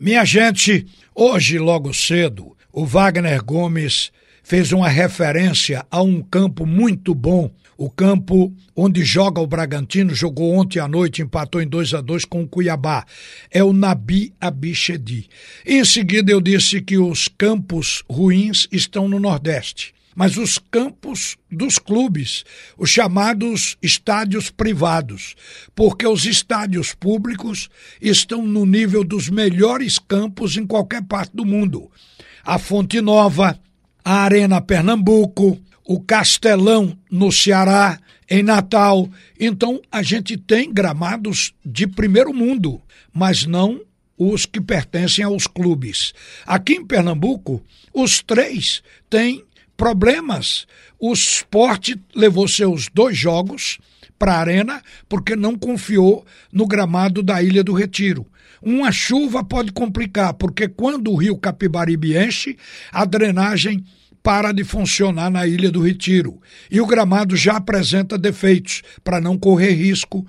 Minha gente, hoje logo cedo, o Wagner Gomes fez uma referência a um campo muito bom, o campo onde joga o Bragantino, jogou ontem à noite, empatou em 2 a 2 com o Cuiabá. É o Nabi Abichedi. Em seguida eu disse que os campos ruins estão no Nordeste mas os campos dos clubes, os chamados estádios privados, porque os estádios públicos estão no nível dos melhores campos em qualquer parte do mundo. A Fonte Nova, a Arena Pernambuco, o Castelão no Ceará, em Natal. Então a gente tem gramados de primeiro mundo, mas não os que pertencem aos clubes. Aqui em Pernambuco, os três têm problemas. O esporte levou seus dois jogos para a arena porque não confiou no gramado da Ilha do Retiro. Uma chuva pode complicar, porque quando o rio Capibaribe enche, a drenagem para de funcionar na Ilha do Retiro. E o gramado já apresenta defeitos para não correr risco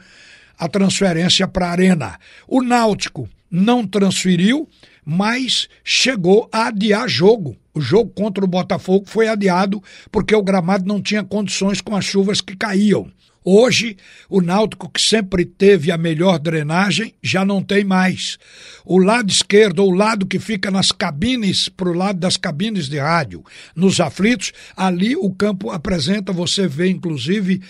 a transferência para a arena. O Náutico não transferiu, mas chegou a adiar jogo. O jogo contra o Botafogo foi adiado porque o gramado não tinha condições com as chuvas que caíam. Hoje, o Náutico, que sempre teve a melhor drenagem, já não tem mais. O lado esquerdo, ou o lado que fica nas cabines, para o lado das cabines de rádio, nos aflitos, ali o campo apresenta, você vê inclusive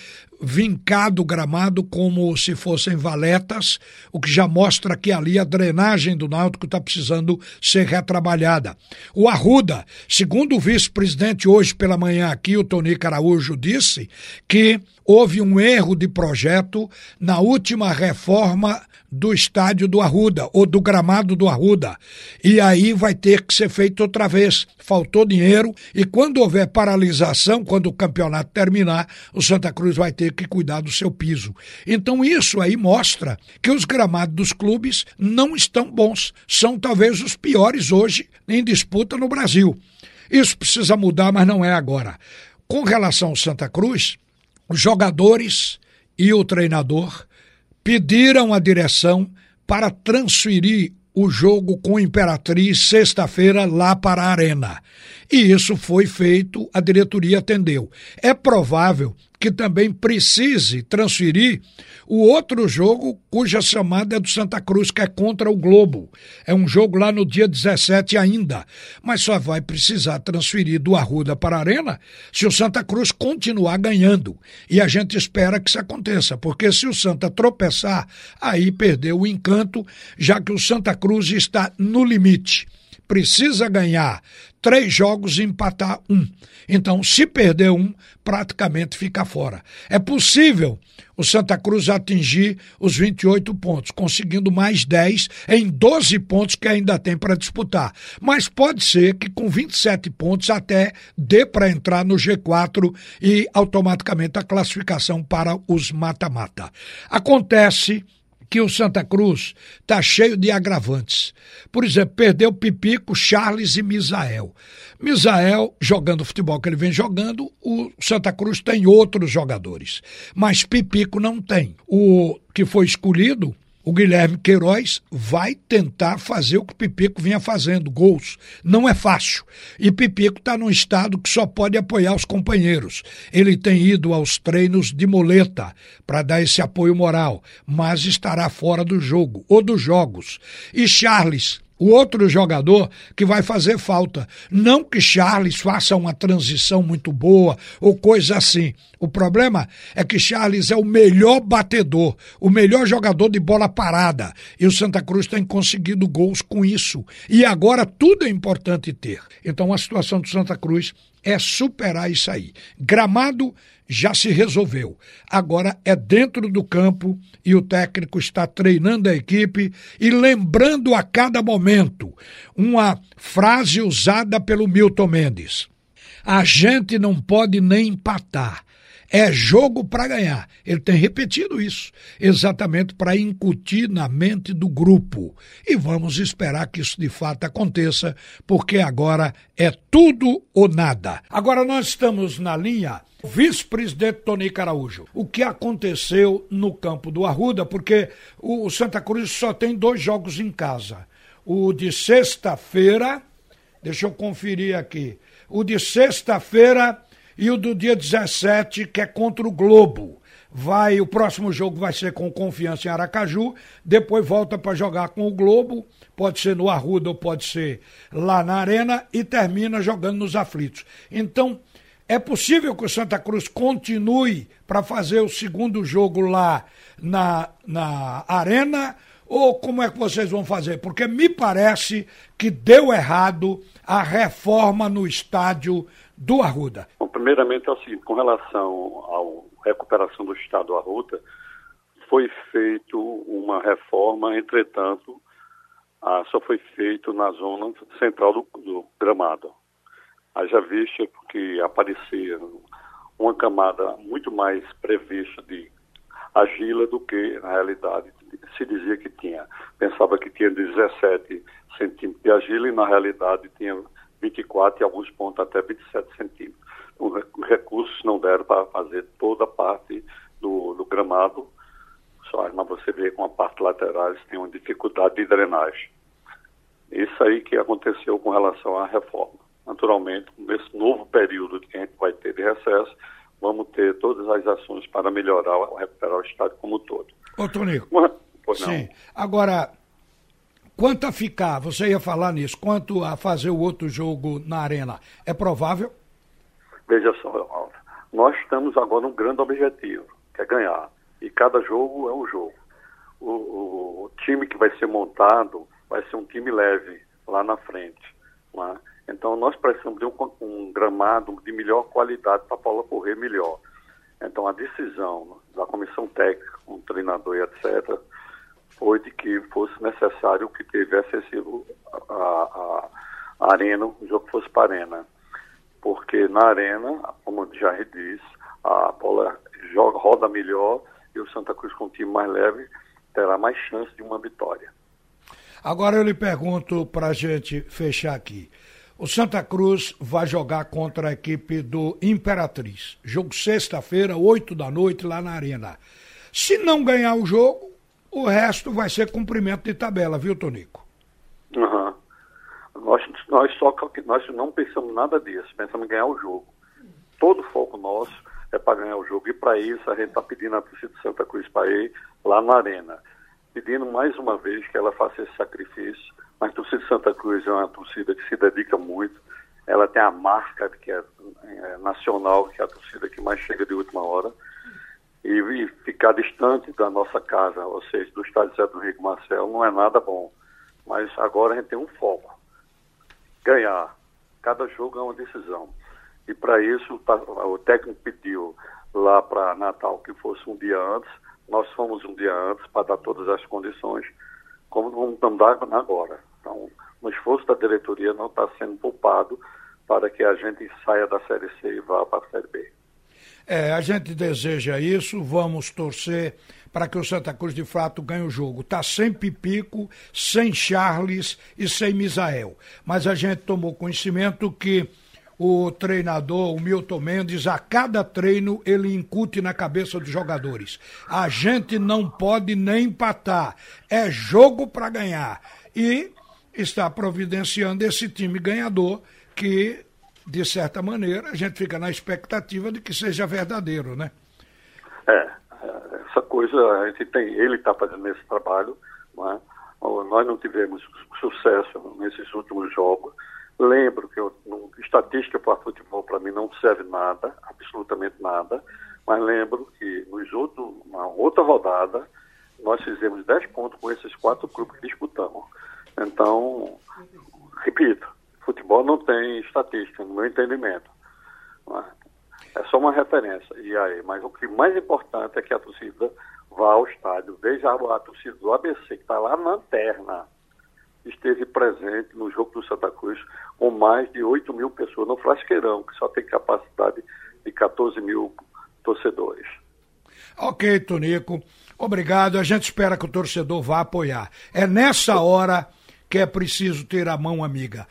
vincado gramado como se fossem valetas, o que já mostra que ali a drenagem do Náutico está precisando ser retrabalhada. O Arruda, segundo o vice-presidente hoje pela manhã aqui, o Tony Caraújo, disse que houve um erro de projeto na última reforma do estádio do Arruda, ou do gramado do Arruda. E aí vai ter que ser feito outra vez. Faltou dinheiro e quando houver paralisação, quando o campeonato terminar, o Santa Cruz vai ter que cuidar do seu piso. Então isso aí mostra que os gramados dos clubes não estão bons. São talvez os piores hoje em disputa no Brasil. Isso precisa mudar, mas não é agora. Com relação ao Santa Cruz, os jogadores e o treinador pediram à direção para transferir o jogo com Imperatriz sexta-feira lá para a Arena. E isso foi feito, a diretoria atendeu. É provável que também precise transferir o outro jogo cuja chamada é do Santa Cruz, que é contra o Globo. É um jogo lá no dia 17 ainda, mas só vai precisar transferir do Arruda para a Arena se o Santa Cruz continuar ganhando. E a gente espera que isso aconteça, porque se o Santa tropeçar, aí perdeu o encanto, já que o Santa Cruz está no limite precisa ganhar três jogos e empatar um. Então, se perder um, praticamente fica fora. É possível o Santa Cruz atingir os 28 pontos, conseguindo mais 10 em 12 pontos que ainda tem para disputar. Mas pode ser que com 27 pontos até dê para entrar no G4 e automaticamente a classificação para os mata-mata. Acontece que o Santa Cruz está cheio de agravantes. Por exemplo, perdeu Pipico, Charles e Misael. Misael, jogando o futebol que ele vem jogando, o Santa Cruz tem outros jogadores. Mas Pipico não tem. O que foi escolhido o Guilherme Queiroz vai tentar fazer o que Pipico vinha fazendo, gols. Não é fácil. E Pipico está num estado que só pode apoiar os companheiros. Ele tem ido aos treinos de moleta para dar esse apoio moral, mas estará fora do jogo ou dos jogos. E Charles o outro jogador que vai fazer falta. Não que Charles faça uma transição muito boa ou coisa assim. O problema é que Charles é o melhor batedor, o melhor jogador de bola parada. E o Santa Cruz tem conseguido gols com isso. E agora tudo é importante ter. Então a situação do Santa Cruz é superar isso aí. Gramado já se resolveu. Agora é dentro do campo e o técnico está treinando a equipe e lembrando a cada momento uma frase usada pelo Milton Mendes. A gente não pode nem empatar. É jogo para ganhar. Ele tem repetido isso, exatamente para incutir na mente do grupo. E vamos esperar que isso de fato aconteça, porque agora é tudo ou nada. Agora nós estamos na linha Vice-presidente Tony Caraújo, o que aconteceu no campo do Arruda, porque o Santa Cruz só tem dois jogos em casa. o de sexta-feira, deixa eu conferir aqui, o de sexta-feira e o do dia 17, que é contra o Globo. Vai, o próximo jogo vai ser com confiança em Aracaju, depois volta para jogar com o Globo, pode ser no Arruda ou pode ser lá na Arena e termina jogando nos aflitos. Então, é possível que o Santa Cruz continue para fazer o segundo jogo lá na, na Arena? Ou como é que vocês vão fazer? Porque me parece que deu errado a reforma no estádio do Arruda. Primeiramente é o seguinte, com relação à recuperação do estádio do Arruda, foi feito uma reforma, entretanto, só foi feito na zona central do, do gramado haja vista que aparecia uma camada muito mais prevista de argila do que na realidade se dizia que tinha. Pensava que tinha 17 centímetros de argila e na realidade tinha 24 e alguns pontos até 27 centímetros. Os recursos não deram para fazer toda a parte do, do gramado, só, mas você vê com a parte lateral tem uma dificuldade de drenagem. Isso aí que aconteceu com relação à reforma naturalmente, nesse novo período que a gente vai ter de recesso, vamos ter todas as ações para melhorar, recuperar o Estado como um todo. Ô, Tonico. Sim. Agora, quanto a ficar, você ia falar nisso, quanto a fazer o outro jogo na Arena, é provável? Veja só, nós estamos agora num grande objetivo, que é ganhar. E cada jogo é um jogo. O, o, o time que vai ser montado vai ser um time leve lá na frente. Né? Então, nós precisamos de um, um gramado de melhor qualidade para a bola correr melhor. Então, a decisão da comissão técnica, com o treinador e etc., foi de que fosse necessário que tivesse esse, a, a, a arena, o jogo fosse para a arena. Porque na arena, como Jair disse, a bola joga, roda melhor e o Santa Cruz com um time mais leve terá mais chance de uma vitória. Agora eu lhe pergunto para a gente fechar aqui. O Santa Cruz vai jogar contra a equipe do Imperatriz. Jogo sexta-feira, 8 da noite, lá na Arena. Se não ganhar o jogo, o resto vai ser cumprimento de tabela, viu, Tonico? Nós, nós só nós não pensamos nada disso, pensamos em ganhar o jogo. Todo o foco nosso é para ganhar o jogo. E para isso a gente está pedindo a torcida de Santa Cruz para ir lá na Arena. Pedindo mais uma vez que ela faça esse sacrifício mas a torcida de Santa Cruz é uma torcida que se dedica muito. Ela tem a marca que é, é nacional, que é a torcida que mais chega de última hora. E, e, ficar distante da nossa casa, ou seja, do estádio Zé do Rico Marcelo, não é nada bom. Mas agora a gente tem um foco: ganhar. Cada jogo é uma decisão. E para isso, o técnico pediu lá para Natal que fosse um dia antes. Nós fomos um dia antes para dar todas as condições, como vamos andar agora. Então, o esforço da diretoria não está sendo poupado para que a gente saia da Série C e vá para a Série B. É, a gente deseja isso, vamos torcer para que o Santa Cruz de fato ganhe o jogo. Está sem Pipico, sem Charles e sem Misael. Mas a gente tomou conhecimento que o treinador, o Milton Mendes, a cada treino ele incute na cabeça dos jogadores. A gente não pode nem empatar, é jogo para ganhar. E está providenciando esse time ganhador que, de certa maneira, a gente fica na expectativa de que seja verdadeiro, né? É, essa coisa, a gente tem, ele está fazendo esse trabalho, não é? nós não tivemos sucesso nesses últimos jogos. Lembro que eu, estatística para futebol para mim não serve nada, absolutamente nada, mas lembro que nos outros, na outra rodada nós fizemos 10 pontos com esses quatro grupos que disputamos. Então, repito, futebol não tem estatística, no meu entendimento. É só uma referência. E aí, mas o que mais importante é que a torcida vá ao estádio. Veja a torcida do ABC, que está lá na lanterna, esteve presente no jogo do Santa Cruz com mais de 8 mil pessoas no Frasqueirão, que só tem capacidade de 14 mil torcedores. Ok, Tonico. Obrigado. A gente espera que o torcedor vá apoiar. É nessa hora que é preciso ter a mão amiga.